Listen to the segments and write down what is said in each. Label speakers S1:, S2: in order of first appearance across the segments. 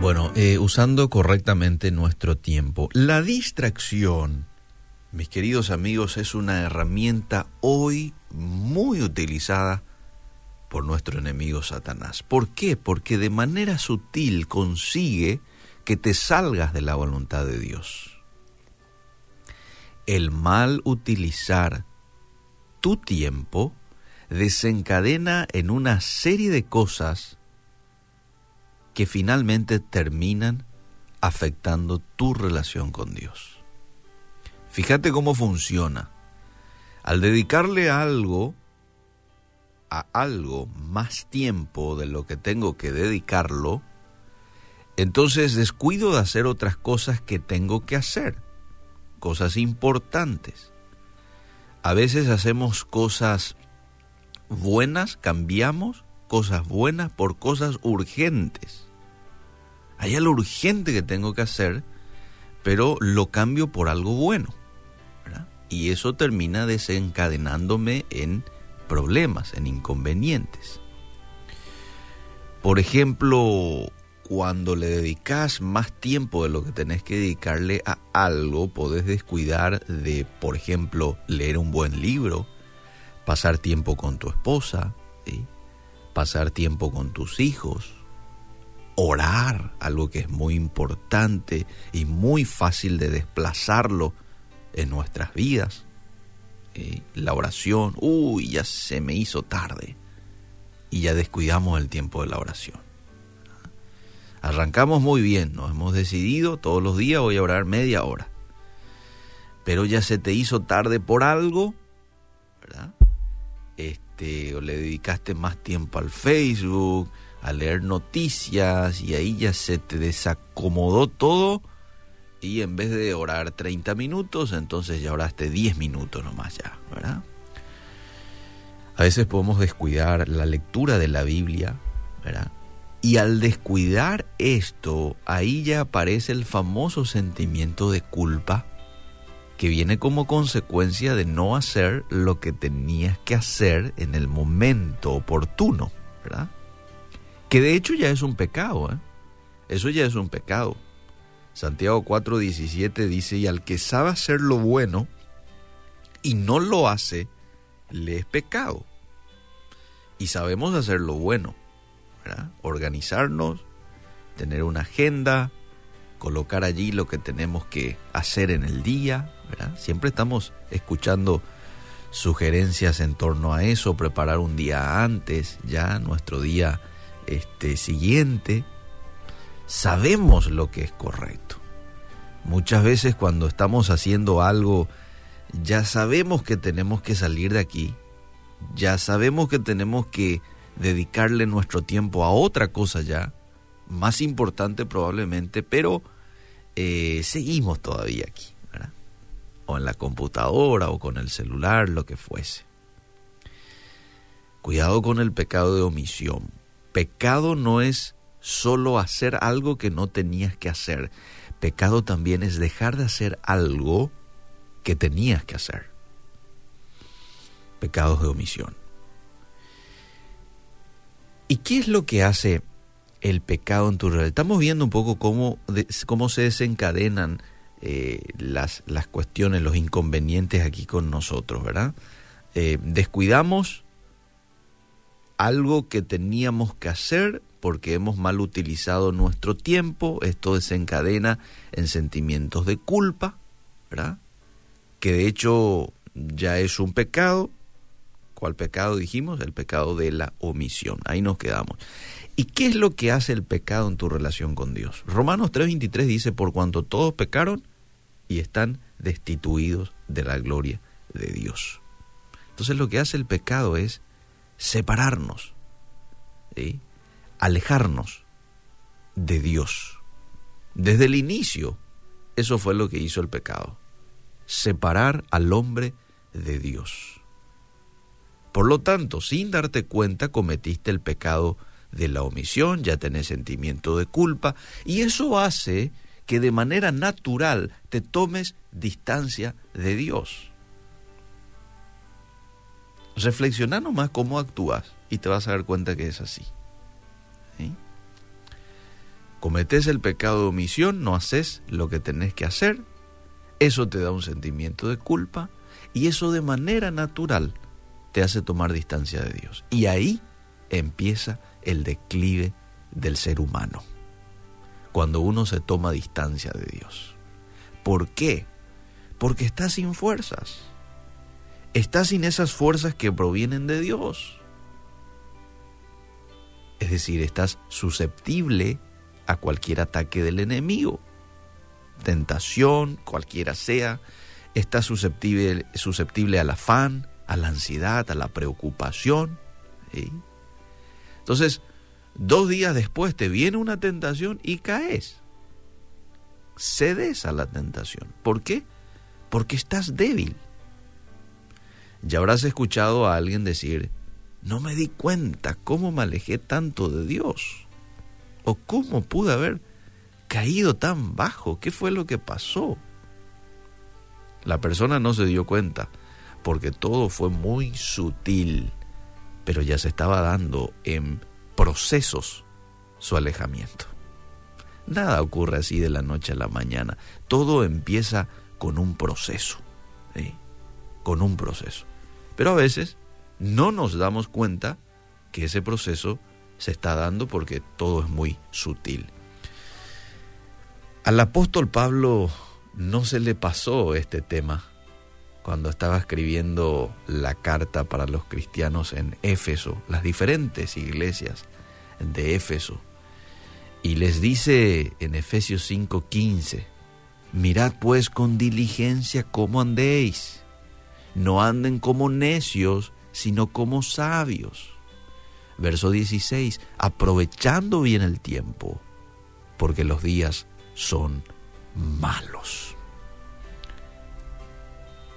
S1: Bueno, eh, usando correctamente nuestro tiempo. La distracción, mis queridos amigos, es una herramienta hoy muy utilizada por nuestro enemigo Satanás. ¿Por qué? Porque de manera sutil consigue que te salgas de la voluntad de Dios. El mal utilizar tu tiempo desencadena en una serie de cosas que finalmente terminan afectando tu relación con Dios. Fíjate cómo funciona. Al dedicarle algo a algo más tiempo de lo que tengo que dedicarlo, entonces descuido de hacer otras cosas que tengo que hacer, cosas importantes. A veces hacemos cosas buenas, cambiamos cosas buenas por cosas urgentes. Hay algo urgente que tengo que hacer, pero lo cambio por algo bueno. Y eso termina desencadenándome en problemas, en inconvenientes. Por ejemplo, cuando le dedicas más tiempo de lo que tenés que dedicarle a algo, podés descuidar de, por ejemplo, leer un buen libro, pasar tiempo con tu esposa, pasar tiempo con tus hijos, orar, algo que es muy importante y muy fácil de desplazarlo en nuestras vidas. La oración, uy, ya se me hizo tarde y ya descuidamos el tiempo de la oración. Arrancamos muy bien, nos hemos decidido, todos los días voy a orar media hora. Pero ya se te hizo tarde por algo, ¿verdad? Este, o le dedicaste más tiempo al Facebook, a leer noticias y ahí ya se te desacomodó todo y en vez de orar 30 minutos, entonces ya oraste 10 minutos nomás ya, ¿verdad? A veces podemos descuidar la lectura de la Biblia. Y al descuidar esto, ahí ya aparece el famoso sentimiento de culpa que viene como consecuencia de no hacer lo que tenías que hacer en el momento oportuno, ¿verdad? Que de hecho ya es un pecado, ¿eh? Eso ya es un pecado. Santiago 4:17 dice, y al que sabe hacer lo bueno y no lo hace, le es pecado. Y sabemos hacer lo bueno, ¿verdad? Organizarnos, tener una agenda, colocar allí lo que tenemos que hacer en el día. Siempre estamos escuchando sugerencias en torno a eso, preparar un día antes, ya nuestro día este siguiente, sabemos lo que es correcto. Muchas veces cuando estamos haciendo algo, ya sabemos que tenemos que salir de aquí, ya sabemos que tenemos que dedicarle nuestro tiempo a otra cosa ya, más importante probablemente, pero eh, seguimos todavía aquí, o en la computadora o con el celular, lo que fuese. Cuidado con el pecado de omisión. Pecado no es solo hacer algo que no tenías que hacer. Pecado también es dejar de hacer algo que tenías que hacer. Pecados de omisión. ¿Y qué es lo que hace el pecado en tu realidad? Estamos viendo un poco cómo, cómo se desencadenan eh, las, las, cuestiones, los inconvenientes aquí con nosotros, ¿verdad? Eh, descuidamos algo que teníamos que hacer porque hemos mal utilizado nuestro tiempo, esto desencadena en sentimientos de culpa, ¿verdad? Que de hecho ya es un pecado. ¿Cuál pecado dijimos? El pecado de la omisión. Ahí nos quedamos. ¿Y qué es lo que hace el pecado en tu relación con Dios? Romanos 3:23 dice, por cuanto todos pecaron y están destituidos de la gloria de Dios. Entonces lo que hace el pecado es separarnos, ¿sí? alejarnos de Dios. Desde el inicio, eso fue lo que hizo el pecado, separar al hombre de Dios. Por lo tanto, sin darte cuenta, cometiste el pecado de la omisión, ya tenés sentimiento de culpa, y eso hace que de manera natural te tomes distancia de Dios. Reflexiona nomás cómo actúas y te vas a dar cuenta que es así. cometes el pecado de omisión, no haces lo que tenés que hacer, eso te da un sentimiento de culpa y eso de manera natural te hace tomar distancia de Dios. Y ahí empieza el declive del ser humano, cuando uno se toma distancia de Dios. ¿Por qué? Porque está sin fuerzas. Está sin esas fuerzas que provienen de Dios. Es decir, estás susceptible a cualquier ataque del enemigo. Tentación, cualquiera sea, estás susceptible, susceptible al afán, a la ansiedad, a la preocupación. Entonces, dos días después te viene una tentación y caes. Cedes a la tentación. ¿Por qué? Porque estás débil. Ya habrás escuchado a alguien decir, no me di cuenta cómo me alejé tanto de Dios. O cómo pude haber caído tan bajo. ¿Qué fue lo que pasó? La persona no se dio cuenta porque todo fue muy sutil, pero ya se estaba dando en procesos su alejamiento. Nada ocurre así de la noche a la mañana, todo empieza con un proceso, con un proceso. Pero a veces no nos damos cuenta que ese proceso se está dando porque todo es muy sutil. Al apóstol Pablo no se le pasó este tema cuando estaba escribiendo la carta para los cristianos en Éfeso, las diferentes iglesias de Éfeso. Y les dice en Efesios 5:15, mirad pues con diligencia cómo andéis, no anden como necios, sino como sabios. Verso 16, aprovechando bien el tiempo, porque los días son malos.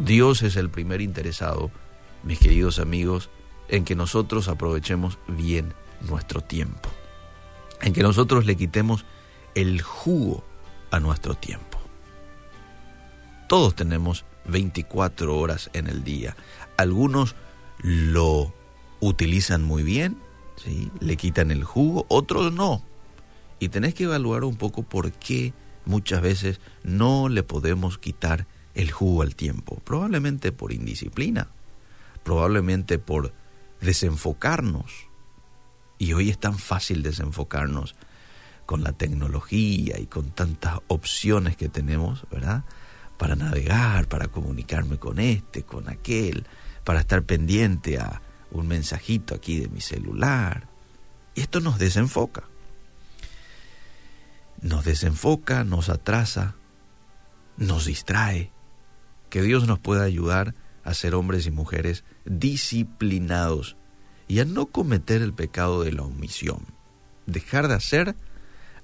S1: Dios es el primer interesado, mis queridos amigos, en que nosotros aprovechemos bien nuestro tiempo, en que nosotros le quitemos el jugo a nuestro tiempo. Todos tenemos 24 horas en el día. Algunos lo utilizan muy bien, ¿sí? le quitan el jugo, otros no. Y tenés que evaluar un poco por qué muchas veces no le podemos quitar el jugo al tiempo. Probablemente por indisciplina, probablemente por desenfocarnos. Y hoy es tan fácil desenfocarnos con la tecnología y con tantas opciones que tenemos, ¿verdad? Para navegar, para comunicarme con este, con aquel, para estar pendiente a un mensajito aquí de mi celular. Y esto nos desenfoca. Nos desenfoca, nos atrasa, nos distrae que Dios nos pueda ayudar a ser hombres y mujeres disciplinados y a no cometer el pecado de la omisión. Dejar de hacer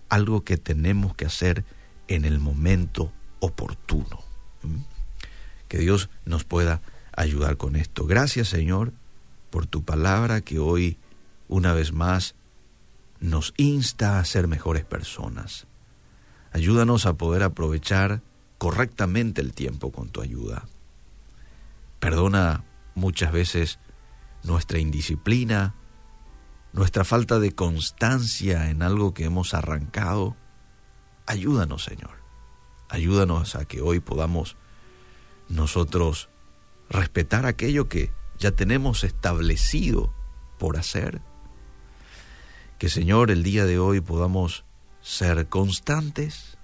S1: algo que tenemos que hacer en el momento oportuno. Que Dios nos pueda ayudar con esto. Gracias Señor por tu palabra que hoy una vez más nos insta a ser mejores personas. Ayúdanos a poder aprovechar correctamente el tiempo con tu ayuda. Perdona muchas veces nuestra indisciplina, nuestra falta de constancia en algo que hemos arrancado. Ayúdanos, Señor. Ayúdanos a que hoy podamos nosotros respetar aquello que ya tenemos establecido por hacer. Que, Señor, el día de hoy podamos ser constantes,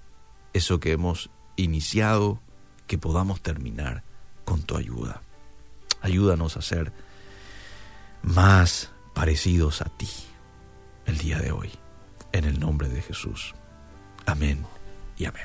S1: eso que hemos iniciado, que podamos terminar con tu ayuda. Ayúdanos a ser más parecidos a ti el día de hoy, en el nombre de Jesús. Amén y amén.